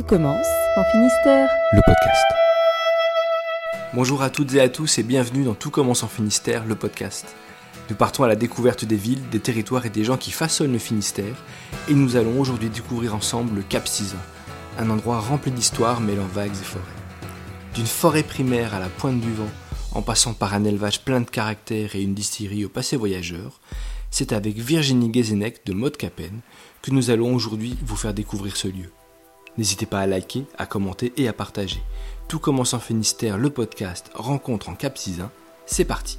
Tout commence en Finistère. Le podcast. Bonjour à toutes et à tous et bienvenue dans Tout commence en Finistère, le podcast. Nous partons à la découverte des villes, des territoires et des gens qui façonnent le Finistère et nous allons aujourd'hui découvrir ensemble le Cap Sizun, un endroit rempli d'histoire mêlant vagues et forêts. D'une forêt primaire à la pointe du vent, en passant par un élevage plein de caractère et une distillerie au passé voyageur, c'est avec Virginie Guézenec de Mode Capen que nous allons aujourd'hui vous faire découvrir ce lieu. N'hésitez pas à liker, à commenter et à partager. Tout commence en Finistère, le podcast Rencontre en Cap Sizun. C'est parti.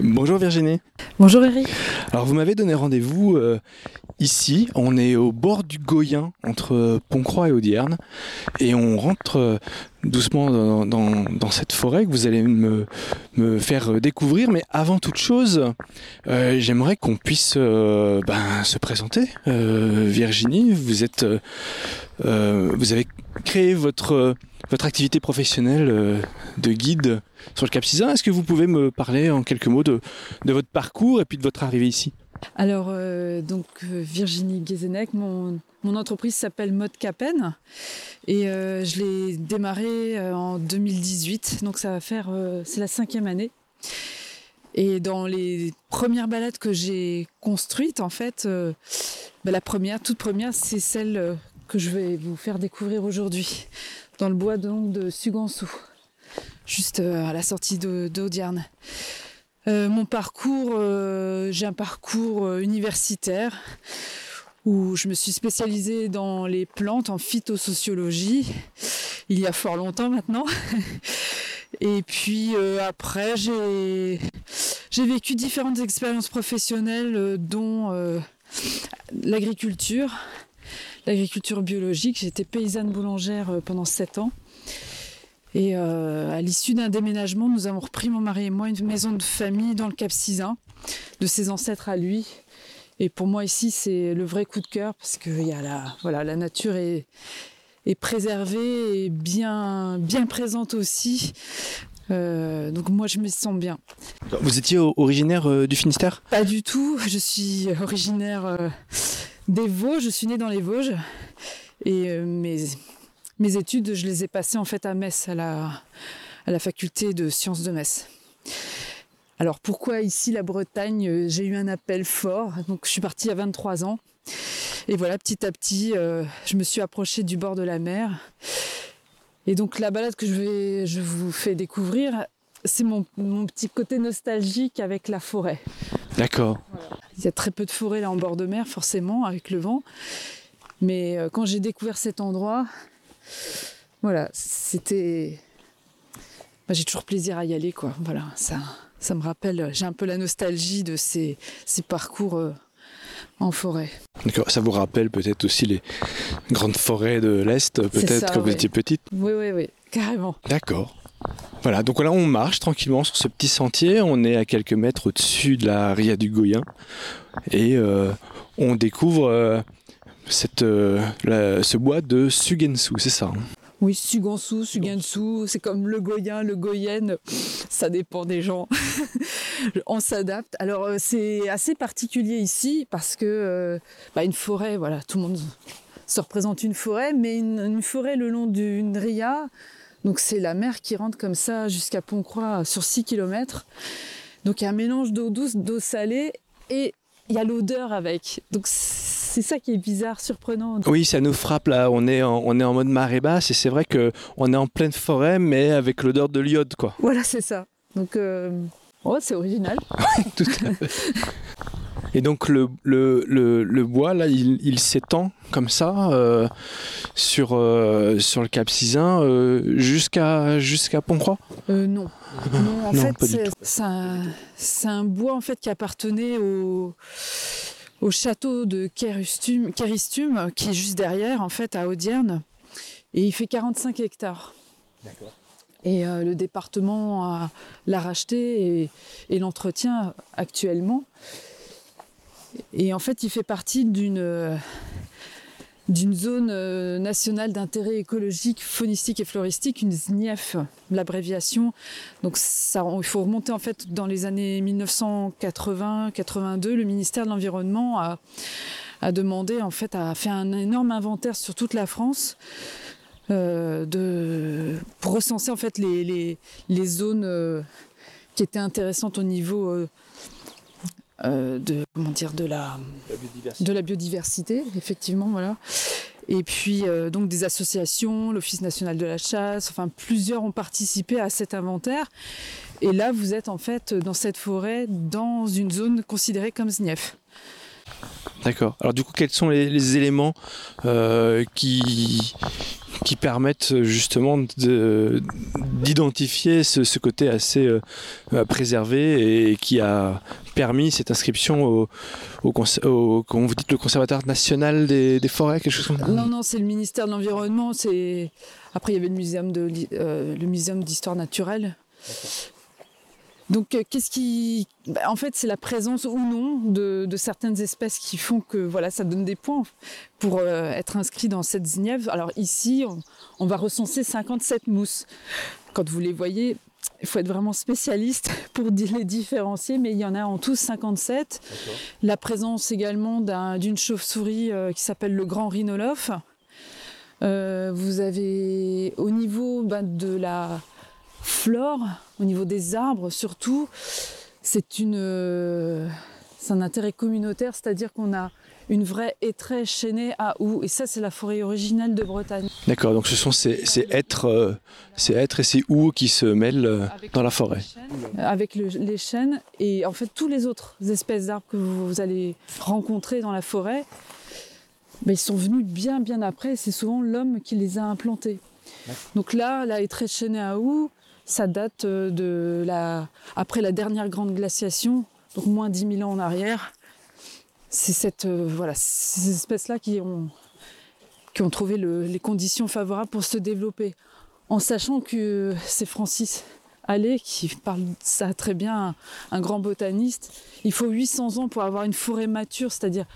Bonjour Virginie. Bonjour Eric. Alors vous m'avez donné rendez-vous euh, ici. On est au bord du Goyen entre Pontcroix et Audierne et on rentre euh, doucement dans, cette forêt que vous allez me, faire découvrir. Mais avant toute chose, euh, j'aimerais qu'on puisse euh, ben, se présenter. Euh, Virginie, vous êtes, vous avez créé votre votre activité professionnelle de guide sur le Cap Sizun. Est-ce que vous pouvez me parler en quelques mots de, de votre parcours et puis de votre arrivée ici? Alors, euh, donc euh, Virginie Guézenec, mon, entreprise s'appelle Mode Capen et euh, je l'ai démarré euh, en 2018, donc ça va faire, c'est la cinquième année. Et dans les premières balades que j'ai construites, en fait, bah, la première, toute première, c'est celle que je vais vous faire découvrir aujourd'hui, dans le bois donc, de Sugansou, juste à la sortie de- d'Audierne. Euh, mon parcours, euh, j'ai un parcours euh, universitaire où je me suis spécialisée dans les plantes en phytosociologie il y a fort longtemps maintenant. Et puis après, j'ai vécu différentes expériences professionnelles, dont l'agriculture, l'agriculture biologique. J'étais paysanne boulangère pendant sept ans. Et euh, à l'issue d'un déménagement, nous avons repris, mon mari et moi, une maison de famille dans le Cap Sizun, de ses ancêtres à lui. Et pour moi, ici, c'est le vrai coup de cœur parce que y a la, voilà, la nature est, est préservée et bien, bien présente aussi. Euh, donc moi, je me sens bien. Vous étiez originaire euh, du Finistère? Pas du tout. Je suis originaire euh, des Vosges. Je suis née dans les Vosges. Et mes, mes études, je les ai passées en fait à Metz, à la, à la faculté de sciences de Metz. Alors pourquoi ici la Bretagne Euh, J'ai eu un appel fort. Donc je suis partie à 23 ans. Et voilà, petit à petit, euh, je me suis approchée du bord de la mer. Et donc la balade que je, vais, je vous fais découvrir, c'est mon, mon petit côté nostalgique avec la forêt. D'accord. Il y a très peu de forêt là en bord de mer, forcément, avec le vent. Mais euh, quand j'ai découvert cet endroit, voilà, c'était. Bah, j'ai toujours plaisir à y aller, quoi. Voilà, ça, ça me rappelle. J'ai un peu la nostalgie de ces, ces parcours euh, en forêt. D'accord. Ça vous rappelle peut-être aussi les grandes forêts de l'Est, peut-être quand vous oui. étiez petite? Oui, oui, oui, carrément. D'accord. Voilà, donc là on marche tranquillement sur ce petit sentier, on est à quelques mètres au-dessus de la ria du Goyen et euh, on découvre euh, euh, ce bois de Sugensu, c'est ça hein Oui, Sugansou, Sugansou, c'est comme le Goyen, le Goyenne, ça dépend des gens. On s'adapte. Alors euh, c'est assez particulier ici parce que euh, bah, une forêt, voilà, tout le monde se représente une forêt, mais une, forêt le long d'une ria, donc c'est la mer qui rentre comme ça jusqu'à Pontcroix sur 6 km. Donc un mélange d'eau douce, d'eau salée et il y a l'odeur avec. Donc c'est ça qui est bizarre, surprenant. Oui, ça nous frappe là, on est en, on est en mode marée basse et c'est vrai que on est en pleine forêt mais avec l'odeur de l'iode quoi. Voilà, c'est ça. Donc, euh, oh, c'est original. Tout à fait. Et donc le, le, le, le bois, là, il, il s'étend comme ça euh, sur, euh, sur le Cap euh, jusqu'à jusqu'à Pontcroix? Non. Non, en Non, fait, c'est- un, un bois en fait qui appartenait au, au château de Kéristum, Kéristum, qui est juste derrière, en fait, à Audierne. Et il fait 45 hectares. Et euh, le département l'a racheté et, et l'entretient actuellement. Et en fait, il fait partie d'une d'une zone euh, nationale d'intérêt écologique, faunistique et floristique, une ZNIEF, l'abréviation. Donc il faut remonter en fait dans les années 1980-82, le ministère de l'Environnement a, demandé, en fait, a fait un énorme inventaire sur toute la France euh, de, pour recenser en fait les, zones euh, qui étaient intéressantes au niveau euh, de comment dire de la, de la biodiversité, effectivement, voilà. Et puis euh, donc des associations, l'Office national de la chasse, enfin plusieurs ont participé à cet inventaire. Et là, vous êtes en fait dans cette forêt, dans une zone considérée comme SNIEF. D'accord. Alors du coup, quels sont les, les éléments euh, qui, qui permettent justement de- d'identifier ce, ce côté assez euh, préservé et qui a permis cette inscription au, au, cons- au- comment vous dites, le conservatoire national des, des forêts, quelque chose comme ça? Non, non, c'est le ministère de l'Environnement. C'est après il y avait le muséum de euh, le muséum d'histoire naturelle. Donc euh, qu'est-ce qui, bah, en fait, c'est la présence ou non de, de certaines espèces qui font que voilà, ça donne des points pour euh, être inscrit dans cette ZNIEV. Alors ici, on, on va recenser 57 mousses. Quand vous les voyez, il faut être vraiment spécialiste pour les différencier, mais il y en a en tout 57. La présence également d'un- d'une chauve-souris euh, qui s'appelle le grand rhinolophe. Euh, vous avez au niveau bah, de la flore, au niveau des arbres surtout, c'est une, euh, c'est un intérêt communautaire, c'est-à-dire qu'on a une vraie étrée chaînée à houx, et ça c'est la forêt originale de Bretagne. D'accord, donc ce sont ces, ces êtres, euh, ces êtres et ces houes qui se mêlent euh, dans la forêt. Avec le- les chênes et en fait tous les autres espèces d'arbres que vous, vous allez rencontrer dans la forêt, ben, ils sont venus bien bien après. et C'est souvent l'homme qui les a implantés. Donc là, la étrée chaînée à houx, ça date euh, de la après la dernière grande glaciation, donc moins 10 000 ans en arrière. C'est cette euh, voilà ces espèces-là qui ont qui ont trouvé le- les conditions favorables pour se développer, en sachant que c'est Francis Allais qui parle ça très bien, un, grand botaniste. Il faut 800 ans pour avoir une forêt mature, c'est-à-dire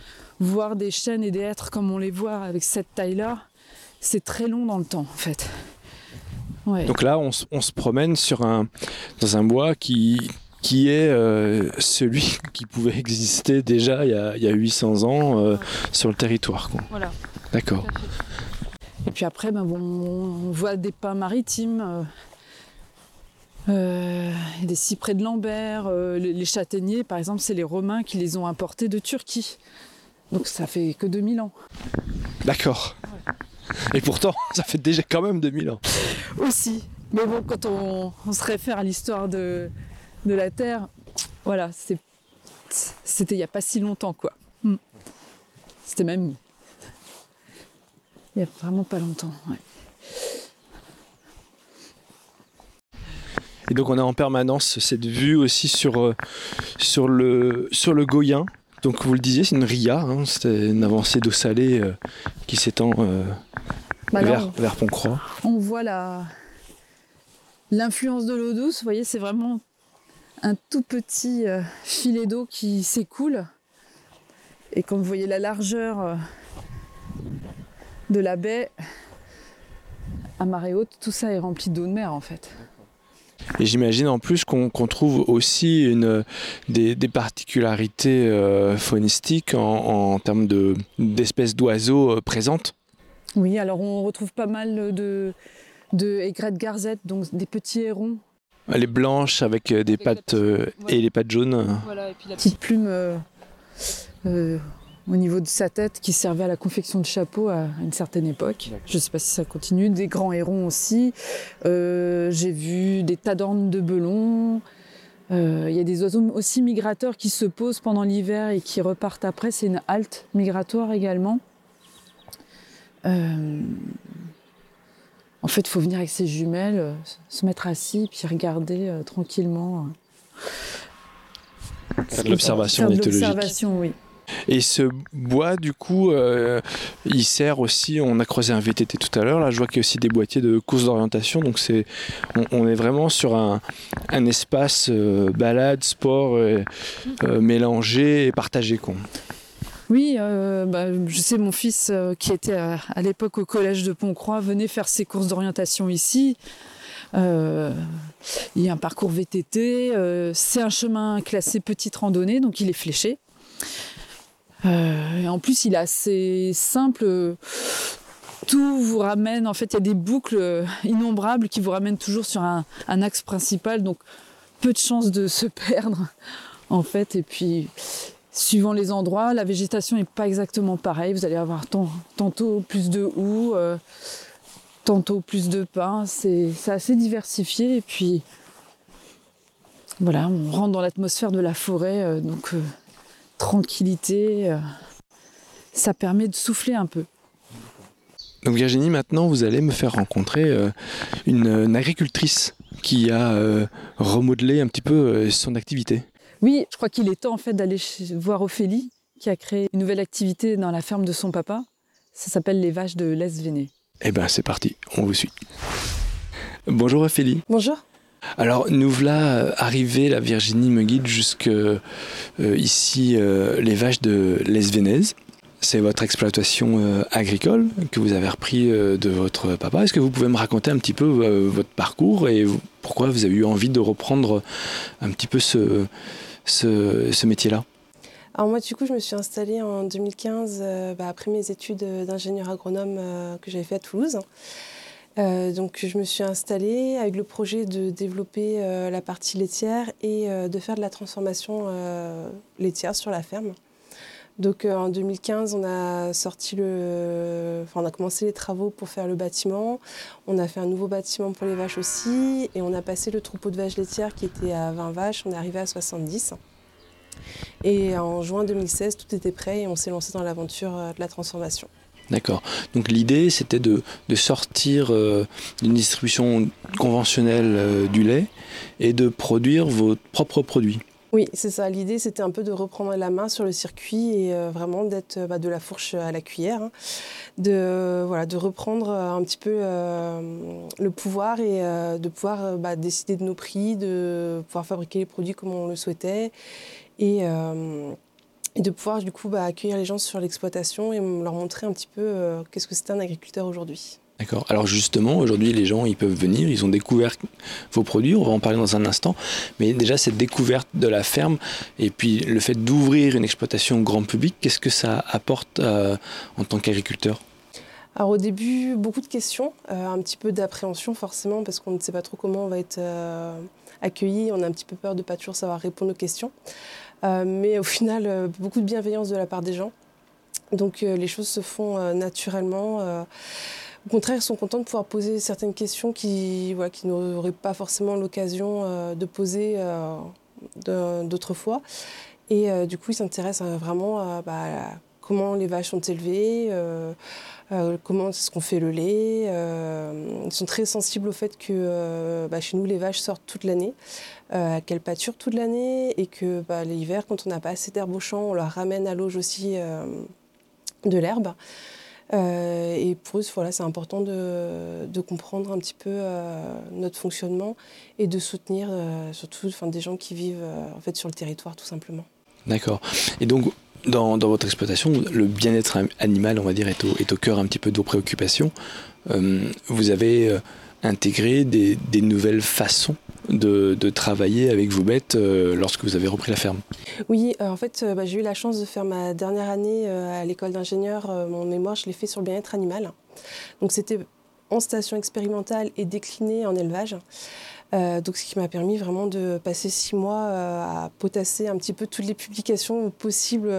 voir des chênes et des hêtres comme on les voit avec cette taille-là. C'est très long dans le temps, en fait. Donc là, on, se- promène dans un bois qui, qui est euh, celui qui pouvait exister déjà il y a, il y a 800 ans euh, sur le territoire. quoi. voilà. D'accord. Et puis après, ben bon, on voit des pins maritimes, euh, euh, des cyprès de Lambert, euh, les, les châtaigniers, par exemple, c'est les Romains qui les ont importés de Turquie. Donc ça fait que 2000 ans. D'accord. Et pourtant, ça fait déjà quand même 2000 ans. Aussi. Mais bon, quand on, on se réfère à l'histoire de, de la Terre, voilà, c'était il n'y a pas si longtemps, quoi. Hmm. C'était même il n'y a vraiment pas longtemps. ouais. Et donc on a en permanence cette vue aussi sur, euh, sur, le, sur le Goyen. Donc vous le disiez, c'est une ria, hein, c'est une avancée d'eau salée euh, qui s'étend euh, Bah vers, vers Pont-Croix. on voit la l'influence de l'eau douce. Vous voyez, c'est vraiment un tout petit euh, filet d'eau qui s'écoule. Et quand vous voyez la largeur euh, de la baie à marée haute, tout ça est rempli d'eau de mer en fait. Et j'imagine en plus qu'on trouve aussi une, des, des particularités euh, faunistiques en, en termes de- d'espèces d'oiseaux euh, présentes. Oui, alors on retrouve pas mal de, de aigrettes garzettes, donc des petits hérons. Les blanches avec euh, des Avec pattes petite- euh, et les pattes jaunes. Voilà, et puis la petite plume euh, euh, au niveau de sa tête qui servait à la confection de chapeaux à une certaine époque. Je ne sais pas si ça continue. Des grands hérons aussi. Euh, J'ai vu des tadornes de belons. Euh, Il y a des oiseaux aussi migrateurs qui se posent pendant l'hiver et qui repartent après. C'est une halte migratoire également. Euh, en fait, il faut venir avec ses jumelles, euh, se mettre assis, puis regarder euh, tranquillement. euh, Faire de l'observation l'observation, oui. Et ce bois, du coup, euh, il sert aussi. On a creusé un VTT tout à l'heure. Là, je vois qu'il y a aussi des boîtiers de courses d'orientation. Donc, c'est, on, on est vraiment sur un, un espace euh, balade, sport euh, mélangé et partagé. Quoi. Oui, euh, bah, je sais, mon fils, euh, qui était à, à l'époque au collège de Pont-Croix, venait faire ses courses d'orientation ici. Euh, il y a un parcours VTT, euh, c'est un chemin classé petite randonnée, donc il est fléché. en plus, il est assez simple tout vous ramène, en fait, il y a des boucles innombrables qui vous ramènent toujours sur un, axe principal, donc peu de chances de se perdre, en fait. Et puis, suivant les endroits, la végétation n'est pas exactement pareille. Vous allez avoir tantôt plus de houx, euh, tantôt plus de pins. C'est assez diversifié. Et puis, voilà, on rentre dans l'atmosphère de la forêt, euh, donc euh, tranquillité. ça permet de souffler un peu. Donc Virginie, maintenant vous allez me faire rencontrer une, agricultrice qui a remodelé un petit peu son activité. Oui, je crois qu'il est temps en fait d'aller voir Ophélie, qui a créé une nouvelle activité dans la ferme de son papa. Ça s'appelle les vaches de l'Esvéné. Eh bien c'est parti, on vous suit. Bonjour Ophélie. Bonjour. Alors nous voilà arrivés, la Virginie me guide jusque ici les vaches de l'Esvénèse. C'est votre exploitation euh, agricole que vous avez repris euh, de votre papa. Est-ce que vous pouvez me raconter un petit peu euh, votre parcours et pourquoi vous avez eu envie de reprendre un petit peu ce, métier-là? Alors moi, du coup, je me suis installée en 2015 bah, après mes études d'ingénieur agronome que j'avais fait à Toulouse. donc je me suis installée avec le projet de développer la partie laitière et de faire de la transformation laitière sur la ferme. Donc euh, en 2015, on a sorti le, on a commencé les travaux pour faire le bâtiment. On a fait un nouveau bâtiment pour les vaches aussi, et on a passé le troupeau de vaches laitières qui était à 20 vaches. On est arrivé à 70. Et en juin 2016, tout était prêt et on s'est lancé dans l'aventure euh, de la transformation. D'accord. Donc l'idée, c'était de, sortir euh, d'une distribution conventionnelle du lait et de produire vos propres produits. Oui, c'est ça. L'idée, c'était un peu de reprendre la main sur le circuit et euh, vraiment d'être euh, bah, de la fourche à la cuillère, hein. de, voilà, de reprendre euh, un petit peu le pouvoir et de pouvoir bah, décider de nos prix, de pouvoir fabriquer les produits comme on le souhaitait et, de pouvoir du coup bah, accueillir les gens sur l'exploitation et leur montrer un petit peu qu'est-ce que c'est un agriculteur aujourd'hui. D'accord. Alors justement, aujourd'hui, les gens, ils peuvent venir, ils ont découvert vos produits, on va en parler dans un instant, mais déjà cette découverte de la ferme et puis le fait d'ouvrir une exploitation au grand public, qu'est-ce que ça apporte euh, en tant qu'agriculteur? Alors au début, beaucoup de questions, euh, un petit peu d'appréhension forcément parce qu'on ne sait pas trop comment on va être euh, accueilli, on a un petit peu peur de ne pas toujours savoir répondre aux questions. mais au final, beaucoup de bienveillance de la part des gens. Donc les choses se font naturellement. Au contraire, ils sont contents de pouvoir poser certaines questions qui, qui n'auraient pas forcément l'occasion euh, de poser euh, d'autres fois. Et euh, du coup, ils s'intéressent vraiment bah, à comment les vaches sont élevées, comment est-ce qu'on fait le lait. ils sont très sensibles au fait que bah, chez nous, les vaches sortent toute l'année, qu'elles pâturent toute l'année et que bah, l'hiver, quand on n'a pas assez d'herbe au champ, on leur ramène à l'auge aussi de l'herbe. Euh, et pour eux, voilà, c'est important de, de, comprendre un petit peu euh, notre fonctionnement et de soutenir euh, surtout des gens qui vivent en fait, sur le territoire tout simplement. D'accord. Et donc, dans, dans, votre exploitation, le bien-être animal, on va dire, est au, est au, cœur un petit peu de vos préoccupations. vous avez intégré des, nouvelles façons de, travailler avec vos bêtes euh, lorsque vous avez repris la ferme Oui, euh, en fait, euh, bah, j'ai eu la chance de faire ma dernière année à l'école d'ingénieur. mon mémoire, je l'ai fait sur le bien-être animal. Donc c'était en station expérimentale et décliné en élevage. donc, ce qui m'a permis vraiment de passer six mois à potasser un petit peu toutes les publications possibles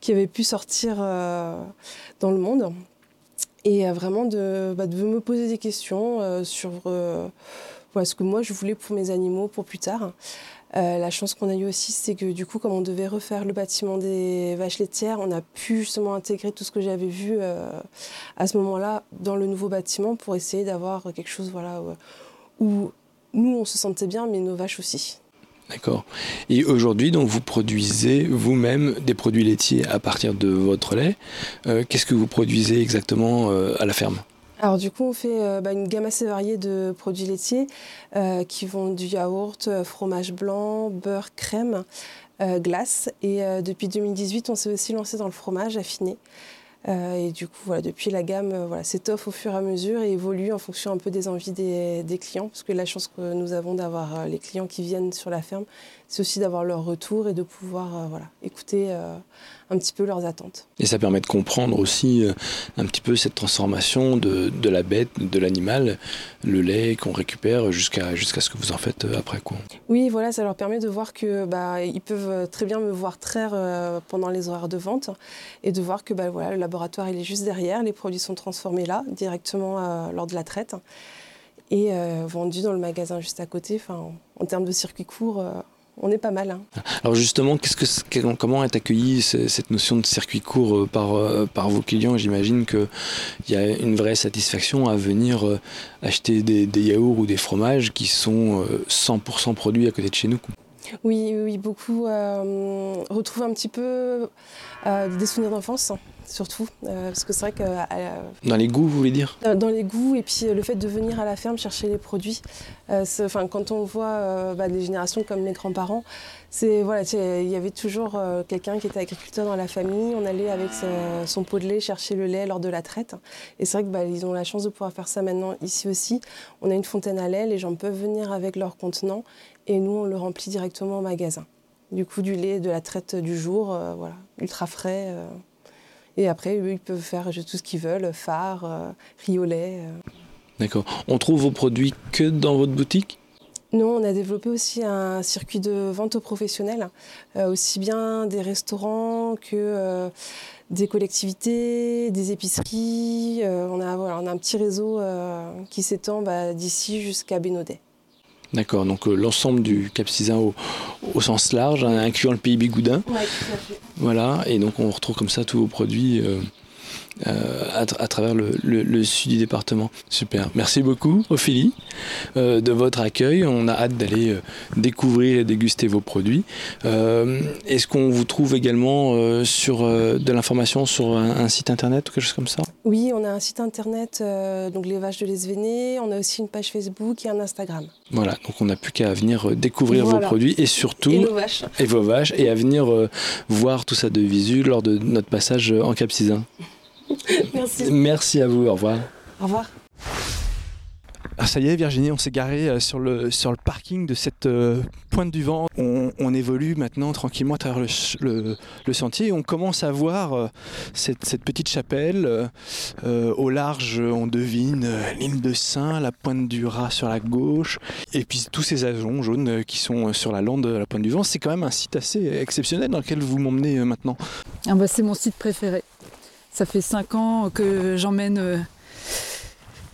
qui avaient pu sortir dans le monde. Et vraiment de, bah, de, me poser des questions sur ce que moi je voulais pour mes animaux pour plus tard. Euh, la chance qu'on a eu aussi, c'est que du coup, comme on devait refaire le bâtiment des vaches laitières, on a pu justement intégrer tout ce que j'avais vu euh, à ce moment-là dans le nouveau bâtiment pour essayer d'avoir quelque chose voilà, où nous, on se sentait bien, mais nos vaches aussi. D'accord. Et aujourd'hui, donc, vous produisez vous-même des produits laitiers à partir de votre lait. Euh, qu'est-ce que vous produisez exactement à la ferme? Alors du coup, on fait euh, bah, une gamme assez variée de produits laitiers euh, qui vont du yaourt, euh, fromage blanc, beurre, crème, glace. Et depuis 2018, on s'est aussi lancé dans le fromage affiné. Et du coup, voilà, depuis la gamme voilà, s'étoffe au fur et à mesure et évolue en fonction un peu des envies des, clients. Parce que la chance que nous avons d'avoir les clients qui viennent sur la ferme, c'est aussi d'avoir leur retour et de pouvoir voilà, écouter un petit peu leurs attentes. Et ça permet de comprendre aussi euh, un petit peu cette transformation de, de la bête, de l'animal, le lait qu'on récupère jusqu'à jusqu'à ce que vous en faites euh, après. Quoi. Oui, voilà, ça leur permet de voir que bah, ils peuvent très bien me voir traire euh, pendant les horaires de vente et de voir que bah, voilà, le laboratoire il est juste derrière, les produits sont transformés là, directement lors de la traite et vendus dans le magasin juste à côté. Enfin, en, termes de circuit court, on est pas mal. Hein. Alors justement, qu'est-ce que, comment est accueillie cette notion de circuit court euh, par, euh, par vos clients? J'imagine qu'il y a une vraie satisfaction à venir euh, acheter des, yaourts ou des fromages qui sont 100% produits à côté de chez nous. Oui, oui, beaucoup euh, retrouvent un petit peu des souvenirs d'enfance surtout. Euh, parce que c'est vrai que. Euh, dans les goûts, vous voulez dire? Dans les goûts, et puis euh, le fait de venir à la ferme chercher les produits. Enfin, quand on voit bah, des générations comme mes grands-parents, c'est voilà, il y avait toujours quelqu'un qui était agriculteur dans la famille. On allait avec son pot de lait chercher le lait lors de la traite. Et c'est vrai que bah, ils ont la chance de pouvoir faire ça maintenant ici aussi. On a une fontaine à lait, les gens peuvent venir avec leur contenant, et nous on le remplit directement au magasin. Du coup, du lait de la traite du jour, voilà, ultra frais. Et après, eux, ils peuvent faire tout ce qu'ils veulent, phare, euh, riolet. Euh. D'accord. On trouve vos produits que dans votre boutique? Non, on a développé aussi un circuit de vente aux professionnels, euh, aussi bien des restaurants que des collectivités, des épiceries. on, a, voilà, on a un petit réseau qui s'étend bah, d'ici jusqu'à Bénodet. D'accord, donc euh, l'ensemble du Cap Cisin au, sens large, hein, incluant le pays Bigoudin. Oui, tout à fait. Voilà, et donc on retrouve comme ça tous vos produits. Euh, euh, à, travers le, sud du département. Super. Merci beaucoup, Ophélie, euh, de votre accueil. On a hâte d'aller euh, découvrir et déguster vos produits. Est-ce qu'on vous trouve également sur de l'information sur un, site internet ou quelque chose comme ça? Oui, on a un site internet, donc les vaches de l'Esvéné. On a aussi une page Facebook et un Instagram. Voilà, donc on n'a plus qu'à venir découvrir vos produits et surtout. Et vos vaches. Et vos vaches, et à venir voir tout ça de visu lors de notre passage en Cap Cisin. Merci. Merci à vous. Au revoir. Au revoir. Ah, ça y est, Virginie, on s'est garé euh, sur le, sur le parking de cette euh, pointe du vent. On, évolue maintenant tranquillement à travers le, sentier et on commence à voir euh, cette, petite chapelle. au large, on devine l'île de Saint, la pointe du Rat sur la gauche, et puis tous ces ajoncs jaunes qui sont sur la lande de la pointe du vent. C'est quand même un site assez exceptionnel dans lequel vous m'emmenez maintenant. Ah bah, c'est mon site préféré. Ça fait cinq ans que j'emmène euh,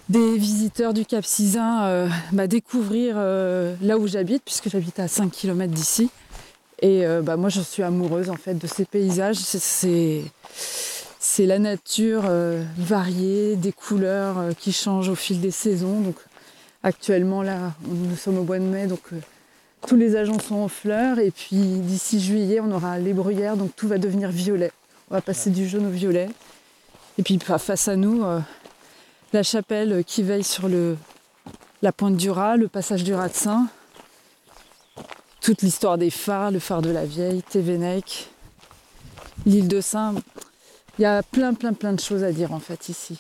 des visiteurs du Cap Cisin euh, bah, découvrir euh, là où j'habite, puisque j'habite à 5 km d'ici. Et bah, moi, je suis amoureuse en fait de ces paysages. C'est, c'est la nature variée, des couleurs qui changent au fil des saisons. Donc, actuellement, là, nous sommes au mois de mai, donc tous les agents sont en fleurs. Et puis, d'ici juillet, on aura les bruyères, donc tout va devenir violet. On va passer du jaune au violet. Et puis face à nous, euh, la chapelle qui veille sur le, la pointe du Rat, le passage du Rat de Saint, toute l'histoire des phares, le phare de la Vieille, Tévénec, l'île de Saint. Il y a plein, plein, plein de choses à dire en fait ici.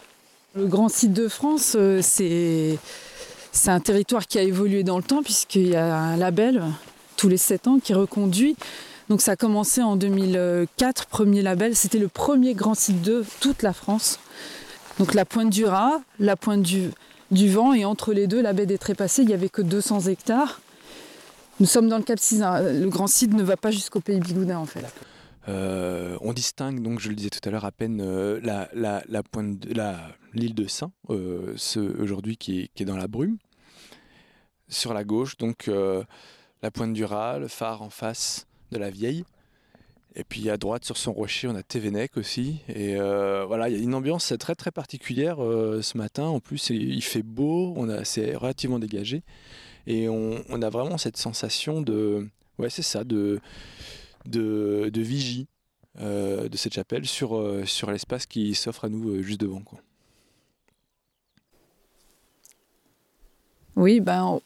Le grand site de France, euh, c'est, c'est un territoire qui a évolué dans le temps puisqu'il y a un label tous les 7 ans qui reconduit donc ça a commencé en 2004, premier label. C'était le premier grand site de toute la France. Donc la pointe du Rat, la pointe du, vent et entre les deux, la baie des Trépassés, il n'y avait que 200 hectares. Nous sommes dans le Cap Cisin. Le grand site ne va pas jusqu'au pays Bigoudin en fait. Euh, on distingue donc, je le disais tout à l'heure, à peine euh, l'île de Saint, euh, aujourd'hui qui, qui est, dans la brume. Sur la gauche, donc la pointe du Rat, le phare en face, de la vieille. Et puis à droite sur son rocher, on a Tévénec aussi. Et euh, voilà, il y a une ambiance très très particulière euh, ce matin. En plus, il fait beau, on a, c'est relativement dégagé. Et on, a vraiment cette sensation de, ouais, c'est ça, de, de, de vigie euh, de cette chapelle sur, sur l'espace qui s'offre à nous juste devant. Quoi. Oui, ben,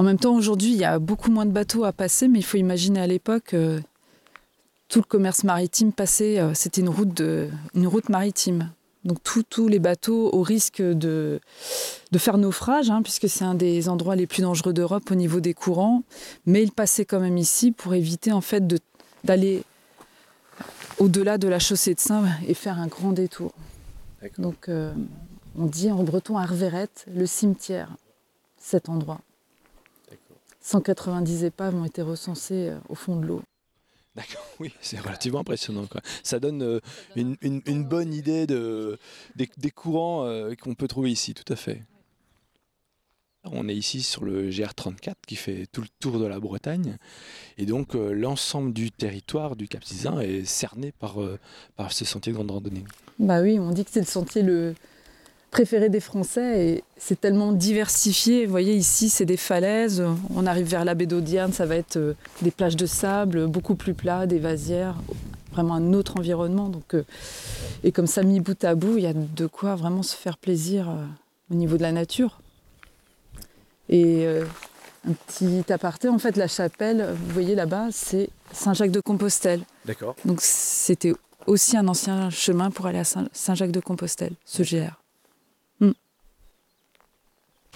en même temps, aujourd'hui, il y a beaucoup moins de bateaux à passer, mais il faut imaginer à l'époque, euh, tout le commerce maritime passait, euh, c'était une route, de, une route maritime. Donc tous les bateaux au risque de, de faire naufrage, hein, puisque c'est un des endroits les plus dangereux d'Europe au niveau des courants, mais ils passaient quand même ici pour éviter en fait d'aller au-delà de la chaussée de Saint et faire un grand détour. Donc euh, on dit en breton Arverette, le cimetière, cet endroit. 190 épaves ont été recensées euh, au fond de l'eau. D'accord, oui, c'est relativement impressionnant. Ça donne euh, une, bonne idée de, des, courants euh, qu'on peut trouver ici, tout à fait. On est ici sur le GR34 qui fait tout le tour de la Bretagne. Et donc euh, l'ensemble du territoire du Cap Sizun est cerné par, par ce sentier de grande randonnée. Bah oui, on dit que c'est le sentier le, préféré des Français et c'est tellement diversifié. Vous voyez ici, c'est des falaises. On arrive vers la baie d'Audierne, ça va être euh, des plages de sable beaucoup plus plats, des vasières, vraiment un autre environnement. Donc, euh, et comme ça, mis bout à bout, il y a de quoi vraiment se faire plaisir euh, au niveau de la nature. Et un petit aparté, en fait, la chapelle, vous voyez là-bas, c'est Saint-Jacques-de-Compostelle. D'accord. Donc c'était aussi un ancien chemin pour aller à Saint-Jacques-de-Compostelle, ce GR.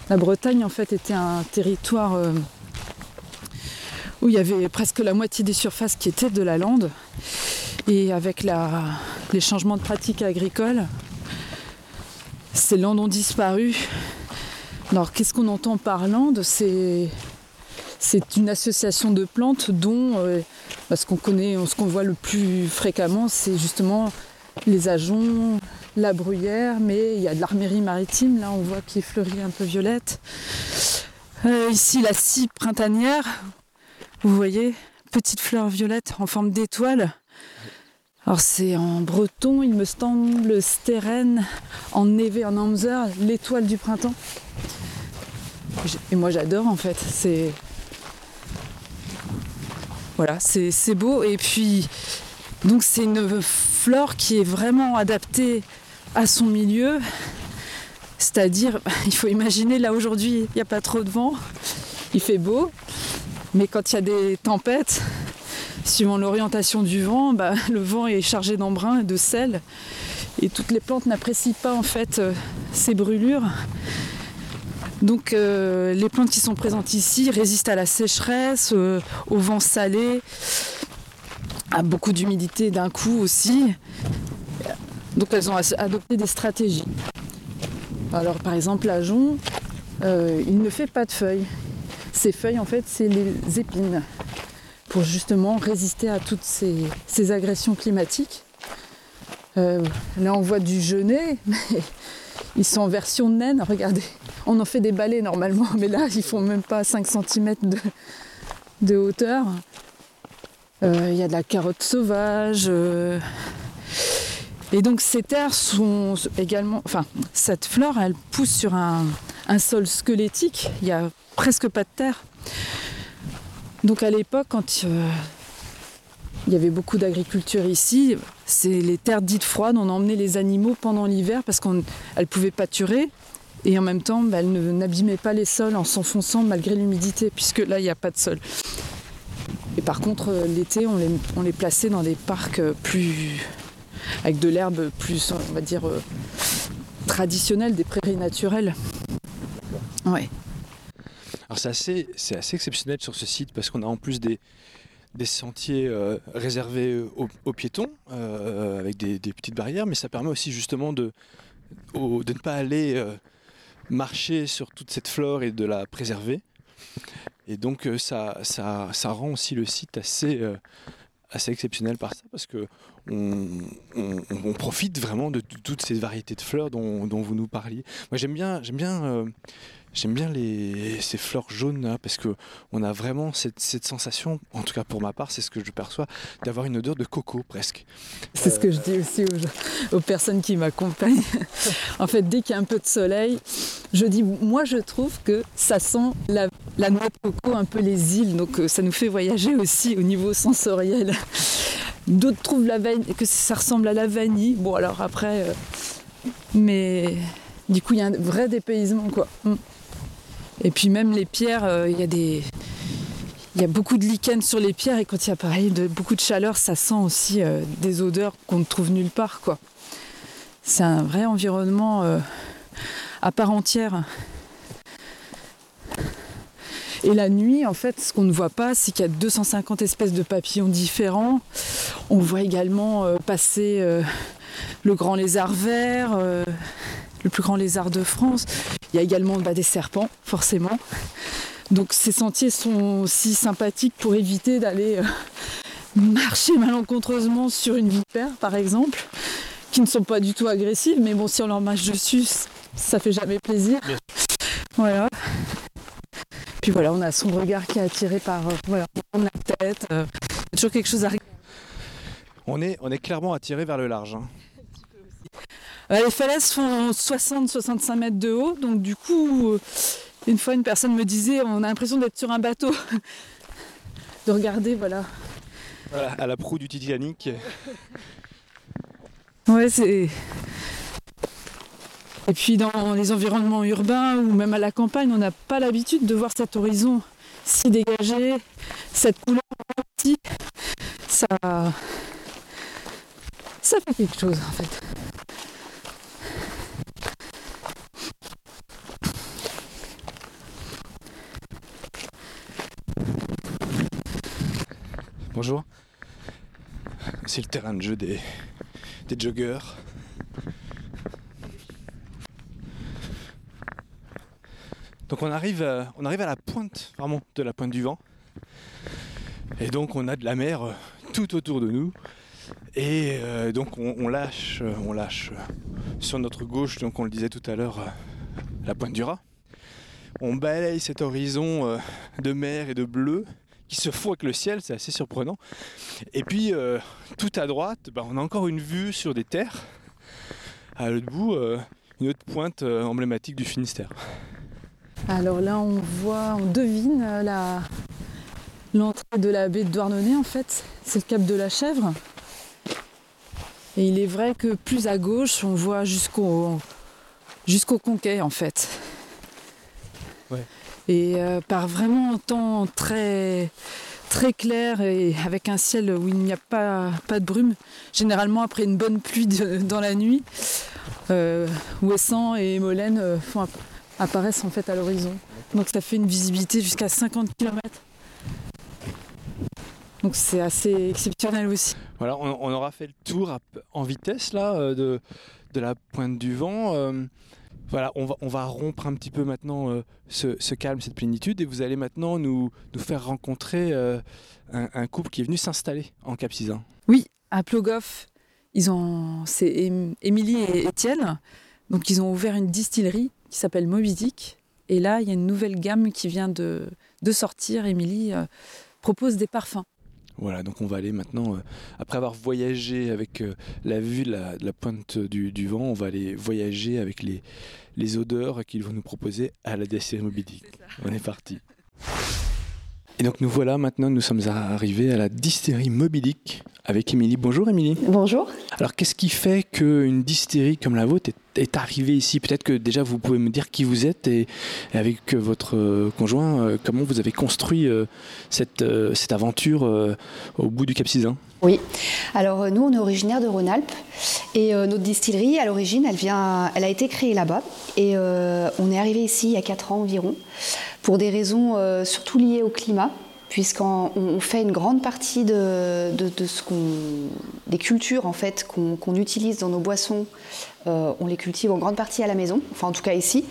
La Bretagne, en fait, était un territoire euh, où il y avait presque la moitié des surfaces qui étaient de la lande. Et avec les changements de pratiques agricoles, ces landes ont disparu. Alors, qu'est-ce qu'on entend par lande? C'est, une association de plantes dont euh, bah, qu'on connaît, ce qu'on voit le plus fréquemment, c'est justement les ajoncs, la bruyère, mais il y a de l'armérie maritime, là on voit qu'il fleurit un peu violette. Euh, ici la scie printanière, vous voyez, petite fleur violette en forme d'étoile. Alors c'est en breton, il me semble, stérène, en névé, en amzer, l'étoile du printemps. Et moi j'adore en fait, c'est... Voilà, c'est beau. Et puis, donc c'est une flore qui est vraiment adaptée à son milieu. C'est-à-dire, il faut imaginer, là aujourd'hui, il n'y a pas trop de vent, il fait beau, mais quand il y a des tempêtes, suivant l'orientation du vent, bah, le vent est chargé d'embrun et de sel, et toutes les plantes n'apprécient pas en fait euh, ces brûlures. Donc euh, les plantes qui sont présentes ici résistent à la sécheresse, euh, au vent salé, à beaucoup d'humidité d'un coup aussi. Donc elles ont adopté des stratégies. Alors par exemple, l'ajon, euh, il ne fait pas de feuilles. Ces feuilles, en fait, c'est les épines pour justement résister à toutes ces, agressions climatiques. Euh, là, on voit du genêt, mais ils sont en version naine. Regardez, on en fait des balais normalement, mais là, ils font même pas 5 cm de, hauteur. Euh, il y a de la carotte sauvage. Et donc ces terres sont également, enfin cette flore, elle pousse sur un, sol squelettique. Il n'y a presque pas de terre. Donc à l'époque, quand euh, il y avait beaucoup d'agriculture ici, c'est les terres dites froides. On emmenait les animaux pendant l'hiver parce qu'elles pouvaient pâturer. Et en même temps, bah, elles n'abîmaient pas les sols en s'enfonçant malgré l'humidité, puisque là, il n'y a pas de sol. Et par contre, l'été, on les, on les plaçait dans des parcs plus, avec de l'herbe plus, on va dire, euh, traditionnelle, des prairies naturelles. Ouais. Alors c'est assez, c'est assez exceptionnel sur ce site parce qu'on a en plus des, des sentiers euh, réservés aux, piétons euh, avec des, petites barrières, mais ça permet aussi justement de, de ne pas aller marcher sur toute cette flore et de la préserver. Et donc ça, ça, ça rend aussi le site assez, assez exceptionnel par ça parce que on, profite vraiment de, toutes ces variétés de fleurs dont, vous nous parliez. Moi j'aime bien, j'aime bien, euh, j'aime bien les, ces fleurs jaunes parce que on a vraiment cette, sensation, en tout cas pour ma part, c'est ce que je perçois, d'avoir une odeur de coco presque. C'est ce que je dis aussi aux, aux personnes qui m'accompagnent. en fait, dès qu'il y a un peu de soleil, je dis, moi je trouve que ça sent la, la noix de coco, un peu les îles, donc euh, ça nous fait voyager aussi au niveau sensoriel. D'autres trouvent la que ça ressemble à la vanille. Bon, alors après, euh, mais du coup, il y a un vrai dépaysement, quoi. Mm. Et puis même les pierres, euh, il y a des, il y a beaucoup de lichen sur les pierres et quand il y a pareil de, beaucoup de chaleur, ça sent aussi euh, des odeurs qu'on ne trouve nulle part. quoi. C'est un vrai environnement euh, à part entière. Et la nuit, en fait, ce qu'on ne voit pas, c'est qu'il y a 250 espèces de papillons différents. On voit également passer le grand lézard vert, le plus grand lézard de France. Il y a également bah, des serpents, forcément. Donc ces sentiers sont aussi sympathiques pour éviter d'aller marcher malencontreusement sur une vipère, par exemple, qui ne sont pas du tout agressives, mais bon, si on leur marche dessus, ça fait jamais plaisir. Voilà. Puis voilà, on a son regard qui est attiré par euh, voilà, la tête. euh, il y a toujours quelque chose à regarder. On est, on est clairement attiré vers le large. hein. Euh, les falaises font 60-65 mètres de haut, donc du coup, euh, une fois une personne me disait, on a l'impression d'être sur un bateau. de regarder, voilà. Voilà, à la proue du Titanic. Ouais, c'est. Et puis dans les environnements urbains ou même à la campagne, on n'a pas l'habitude de voir cet horizon si dégagé, cette couleur aussi. Ça. Ça fait quelque chose en fait. Bonjour. C'est le terrain de jeu des, joggers. Donc on arrive, à, on arrive à la pointe, vraiment de la pointe du vent. Et donc on a de la mer euh, tout autour de nous. Et euh, donc on, lâche, on lâche sur notre gauche, donc on le disait tout à l'heure, euh, la pointe du Raz. On balaye cet horizon euh, de mer et de bleu qui se fond avec le ciel, c'est assez surprenant. Et puis tout à droite, bah, on a encore une vue sur des terres. À l'autre bout, une autre pointe emblématique du Finistère. Alors là, on voit, on devine l'entrée de la baie de Douarnenez en fait. C'est le cap de la Chèvre. Et il est vrai que plus à gauche, on voit jusqu'au jusqu'au Conquet en fait. Ouais. Et euh, par vraiment un temps très très clair et avec un ciel où il n'y a pas, pas de brume. Généralement après une bonne pluie de- dans la nuit, euh, Ouessant et Molène euh, font apparaissent en fait à l'horizon. Donc ça fait une visibilité jusqu'à 50 km. Donc c'est assez exceptionnel aussi. Voilà, on, on aura fait le tour à en vitesse là euh, de, de la pointe du vent. Euh, voilà, on va, on va rompre un petit peu maintenant euh, ce, ce calme, cette plénitude, et vous allez maintenant nous, nous faire rencontrer euh, un, un couple qui est venu s'installer en Cap Sizun. Oui, à Plogoff, ils ont c'est Ém- Émilie et Étienne. Donc ils ont ouvert une distillerie qui s'appelle Moby Dick. Et là, il y a une nouvelle gamme qui vient de, de sortir. Émilie propose des parfums. Voilà, donc on va aller maintenant, euh, après avoir voyagé avec euh, la vue de la, pointe du, du vent, on va aller voyager avec les, les odeurs qu'ils vont nous proposer à la distillerie Moby Dick. On est parti. Et donc nous voilà maintenant, nous sommes arrivés à la distillerie Moby Dick avec Émilie. Bonjour Émilie. Bonjour. Alors qu'est-ce qui fait qu'une distillerie comme la vôtre est, est arrivée ici Peut-être que déjà vous pouvez me dire qui vous êtes et, avec euh, votre euh, conjoint, euh, comment vous avez construit cette, cette aventure au bout du Cap Sizun Oui. Alors nous, on est originaire de Rhône-Alpes et notre distillerie, à l'origine, elle elle a été créée là-bas et on est arrivé ici il y a 4 ans environ pour des raisons surtout liées au climat. Puisqu'on on fait une grande partie de, de- de ce des cultures en fait qu'on utilise dans nos boissons, euh, on les cultive en grande partie à la maison, enfin en tout cas ici.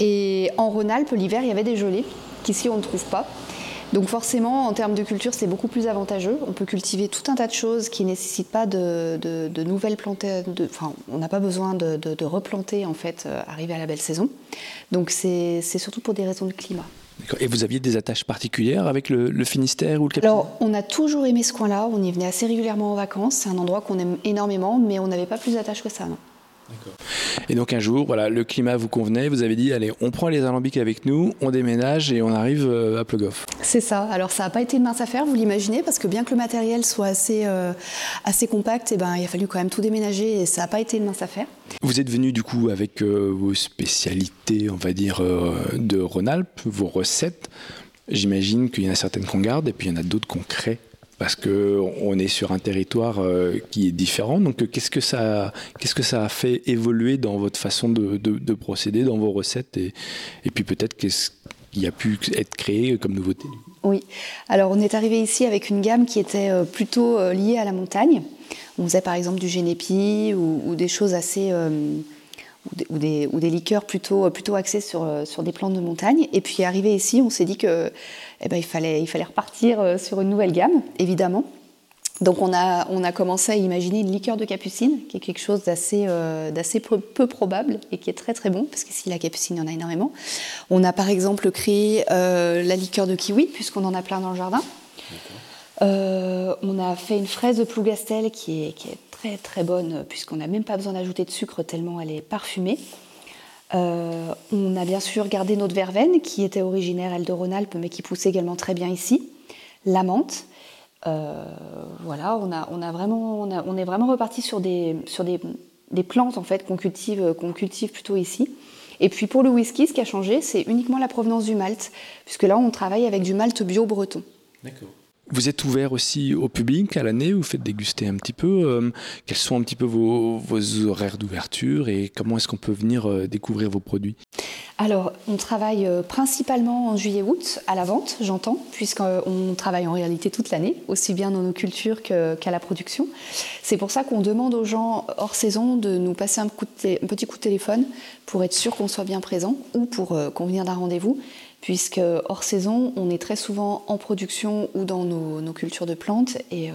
Et en Rhône-Alpes, l'hiver, il y avait des gelées qu'ici on ne trouve pas. Donc forcément, en termes de culture, c'est beaucoup plus avantageux. On peut cultiver tout un tas de choses qui ne nécessitent pas de, de- de nouvelles plantes. de- Enfin, on n'a pas besoin de, replanter en fait, euh, arrivé à la belle saison. Donc c'est surtout pour des raisons de climat. Et vous aviez des attaches particulières avec le, le Finistère ou le Cap Alors, on a toujours aimé ce coin-là. On y venait assez régulièrement en vacances. C'est un endroit qu'on aime énormément, mais on n'avait pas plus d'attache que ça. Non. Et donc un jour, voilà, le climat vous convenait, vous avez dit allez, on prend les alambics avec nous, on déménage et on arrive euh, à Plogoff. C'est ça. Alors ça n'a pas été une mince affaire, vous l'imaginez, parce que bien que le matériel soit assez, euh, assez compact, eh ben, il a fallu quand même tout déménager et ça n'a pas été une mince affaire. Vous êtes venu du coup avec euh, vos spécialités, on va dire, euh, de Rhône-Alpes, vos recettes. j'imagine qu'il y en a certaines qu'on garde et puis il y en a d'autres qu'on crée parce qu'on est sur un territoire euh, qui est différent. Donc, qu'est-ce que ça, qu'est-ce que ça a fait évoluer dans votre façon de, procéder, dans vos recettes, et, et puis peut-être qu'est-ce qui a pu être créé comme nouveauté? Oui. Alors, on est arrivé ici avec une gamme qui était euh, plutôt euh, liée à la montagne. On faisait par exemple du génépi ou, des choses assez ou des, ou des, liqueurs plutôt, plutôt axées sur, sur des plantes de montagne. Et puis arrivé ici, on s'est dit que eh ben, il, fallait, il fallait repartir euh, sur une nouvelle gamme, évidemment. Donc on a, on a commencé à imaginer une liqueur de capucine, qui est quelque chose d'assez euh, peu, probable et qui est très très bon, parce que si la capucine, il y en a énormément. On a par exemple créé euh, la liqueur de kiwi, puisqu'on en a plein dans le jardin. on a fait une fraise de plougastel qui est, qui est très très bonne, puisqu'on n'a même pas besoin d'ajouter de sucre tellement elle est parfumée. Euh, on a bien sûr gardé notre verveine, qui était originaire, elle, de Rhône-Alpes, mais qui poussait également très bien ici. La menthe. Euh, voilà, on, a, on, a vraiment, on, est vraiment reparti sur des, sur des, plantes en fait qu'on cultive, qu'on cultive plutôt ici. Et puis pour le whisky, ce qui a changé, c'est uniquement la provenance du malt, puisque là on travaille avec du malt bio breton. D'accord. Vous êtes ouvert aussi au public à l'année, vous faites déguster un petit peu. Euh, quels sont un petit peu vos, horaires d'ouverture et comment est-ce qu'on peut venir euh, découvrir vos produits? Alors, on travaille euh, principalement en juillet-août à la vente, j'entends, puisqu'on travaille en réalité toute l'année, aussi bien dans nos cultures qu'à la production. C'est pour ça qu'on demande aux gens hors saison de nous passer un, petit coup de téléphone pour être sûr qu'on soit bien présent ou pour convenir d'un rendez-vous puisque hors saison, on est très souvent en production ou dans nos, cultures de plantes, et, euh,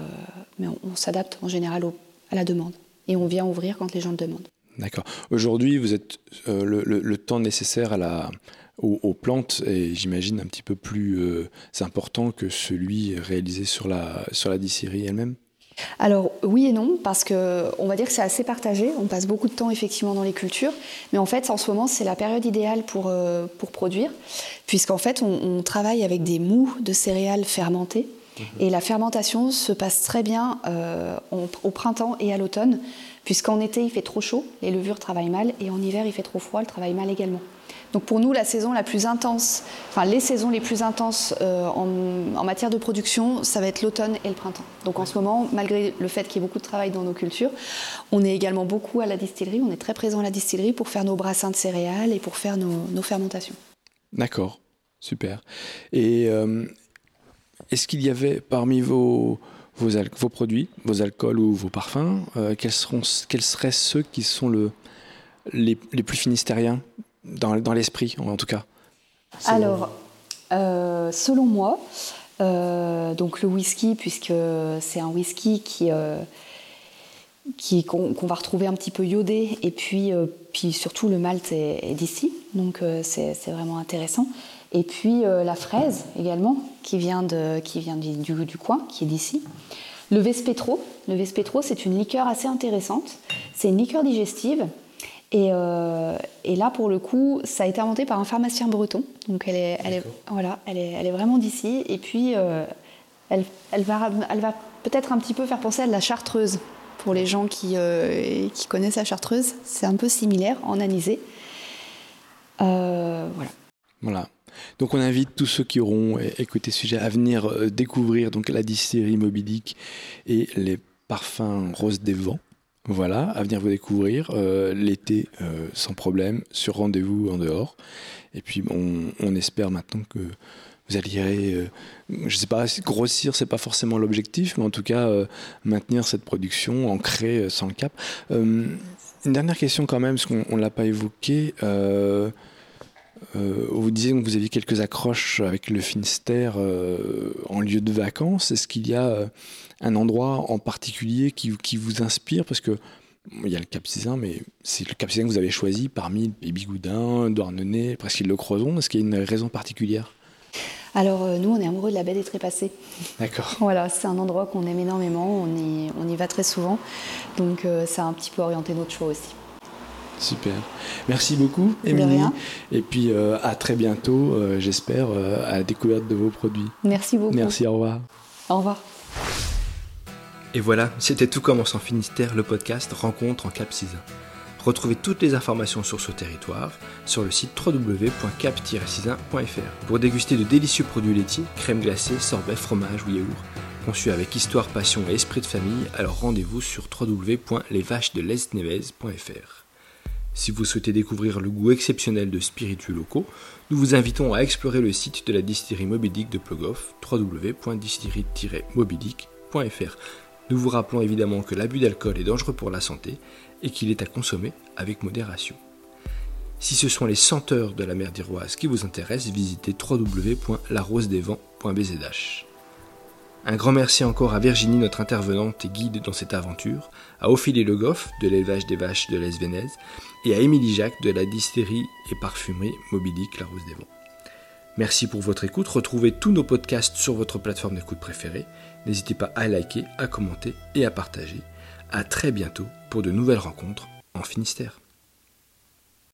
mais on, s'adapte en général à la demande. Et on vient ouvrir quand les gens le demandent. D'accord. Aujourd'hui, vous êtes euh, le, temps nécessaire à aux, plantes est, j'imagine, un petit peu plus euh, important que celui réalisé sur la, sur la distillerie elle-même? Alors oui et non, parce que on va dire que c'est assez partagé. On passe beaucoup de temps effectivement dans les cultures, mais en fait en ce moment c'est la période idéale pour, euh, pour produire, puisqu'en fait on, travaille avec des mous de céréales fermentées. Mhm. Et la fermentation se passe très bien euh, au printemps et à l'automne, puisqu'en été il fait trop chaud, les levures travaillent mal, et en hiver il fait trop froid, elles travaillent mal également. Donc pour nous, la saison la plus intense, enfin les saisons les plus intenses euh, en, matière de production, ça va être l'automne et le printemps. Donc en ce moment, malgré le fait qu'il y ait beaucoup de travail dans nos cultures, on est également beaucoup à la distillerie, on est très présent à la distillerie pour faire nos brassins de céréales et pour faire nos, fermentations. D'accord, super. Et euh, est-ce qu'il y avait parmi vos, produits, vos alcools ou vos parfums, euh, quels, seront, quels seraient ceux qui sont le, les, les plus finistériens dans, dans l'esprit, en tout cas Alors, euh, selon moi, euh, donc le whisky, puisque c'est un whisky qui, euh, qui qu'on, va retrouver un petit peu iodé, et puis, puis surtout le malt est, d'ici, donc c'est, vraiment intéressant. Et puis la fraise également, qui vient, de, qui vient du, du, coin, qui est d'ici. Le Vespetro, le Vespetro, c'est une liqueur assez intéressante. C'est une liqueur digestive euh, et, là, pour le coup, ça a été inventé par un pharmacien breton. Donc, elle est, elle est voilà, elle est, elle est vraiment d'ici. Et puis, euh, elle, elle, va, elle va peut-être un petit peu faire penser à de la chartreuse. Pour les gens qui, euh, qui connaissent la chartreuse, c'est un peu similaire en anisé. voilà. Voilà. Donc on invite tous ceux qui auront écouté ce sujet à venir découvrir donc la distillerie mobilique et les parfums roses des vents. Voilà, à venir vous découvrir euh, l'été euh, sans problème, sur rendez-vous en dehors. Et puis on, espère maintenant que vous alliez, euh, je sais pas, grossir, c'est pas forcément l'objectif, mais en tout cas maintenir cette production ancrée sans le cap. une dernière question quand même, parce qu'on ne l'a pas évoqué. Vous disiez que vous aviez quelques accroches avec le Finistère en lieu de vacances. Est-ce qu'il y a un endroit en particulier qui, vous inspire? Parce que il y a le Cap Sizun, mais c'est le Cap Sizun que vous avez choisi parmi les Bigoudins, Douarnenez, presque le Crozon. Est-ce qu'il y a une raison particulière? Alors euh, nous, on est amoureux de la baie des Trépassés. D'accord. voilà, c'est un endroit qu'on aime énormément, on y, on y va très souvent, donc euh, ça a un petit peu orienté notre choix aussi. Super. Merci beaucoup, Émilie. Et puis euh, à très bientôt, j'espère, à la découverte de vos produits. Merci beaucoup. Merci, au revoir. Au revoir. Et voilà, c'était tout commence en Finistère, le podcast Rencontre en Cap Retrouvez toutes les informations sur ce territoire sur le site www.cap-cisin.fr pour déguster de délicieux produits laitiers, crème glacée, sorbet, fromage ou yaourt. Conçus avec histoire, passion et esprit de famille, alors rendez-vous sur www.lesvachedelestnevez.fr. Si vous souhaitez découvrir le goût exceptionnel de spiritueux locaux, nous vous invitons à explorer le site de la distillerie Mobidic de Plogoff, www.distillerie-mobidic.fr. Nous vous rappelons évidemment que l'abus d'alcool est dangereux pour la santé et qu'il est à consommer avec modération. Si ce sont les senteurs de la mer d'Iroise qui vous intéressent, visitez www.larosedesvents.bzh. Un grand merci encore à Virginie, notre intervenante et guide dans cette aventure, à Ophélie Le Goff de l'élevage des vaches de l'Esvénèse et à Émilie Jacques de la distillerie et parfumerie Mobilique La Rose des Vents. Merci pour votre écoute. Retrouvez tous nos podcasts sur votre plateforme d'écoute préférée. N'hésitez pas à liker, à commenter et à partager. À très bientôt pour de nouvelles rencontres en Finistère.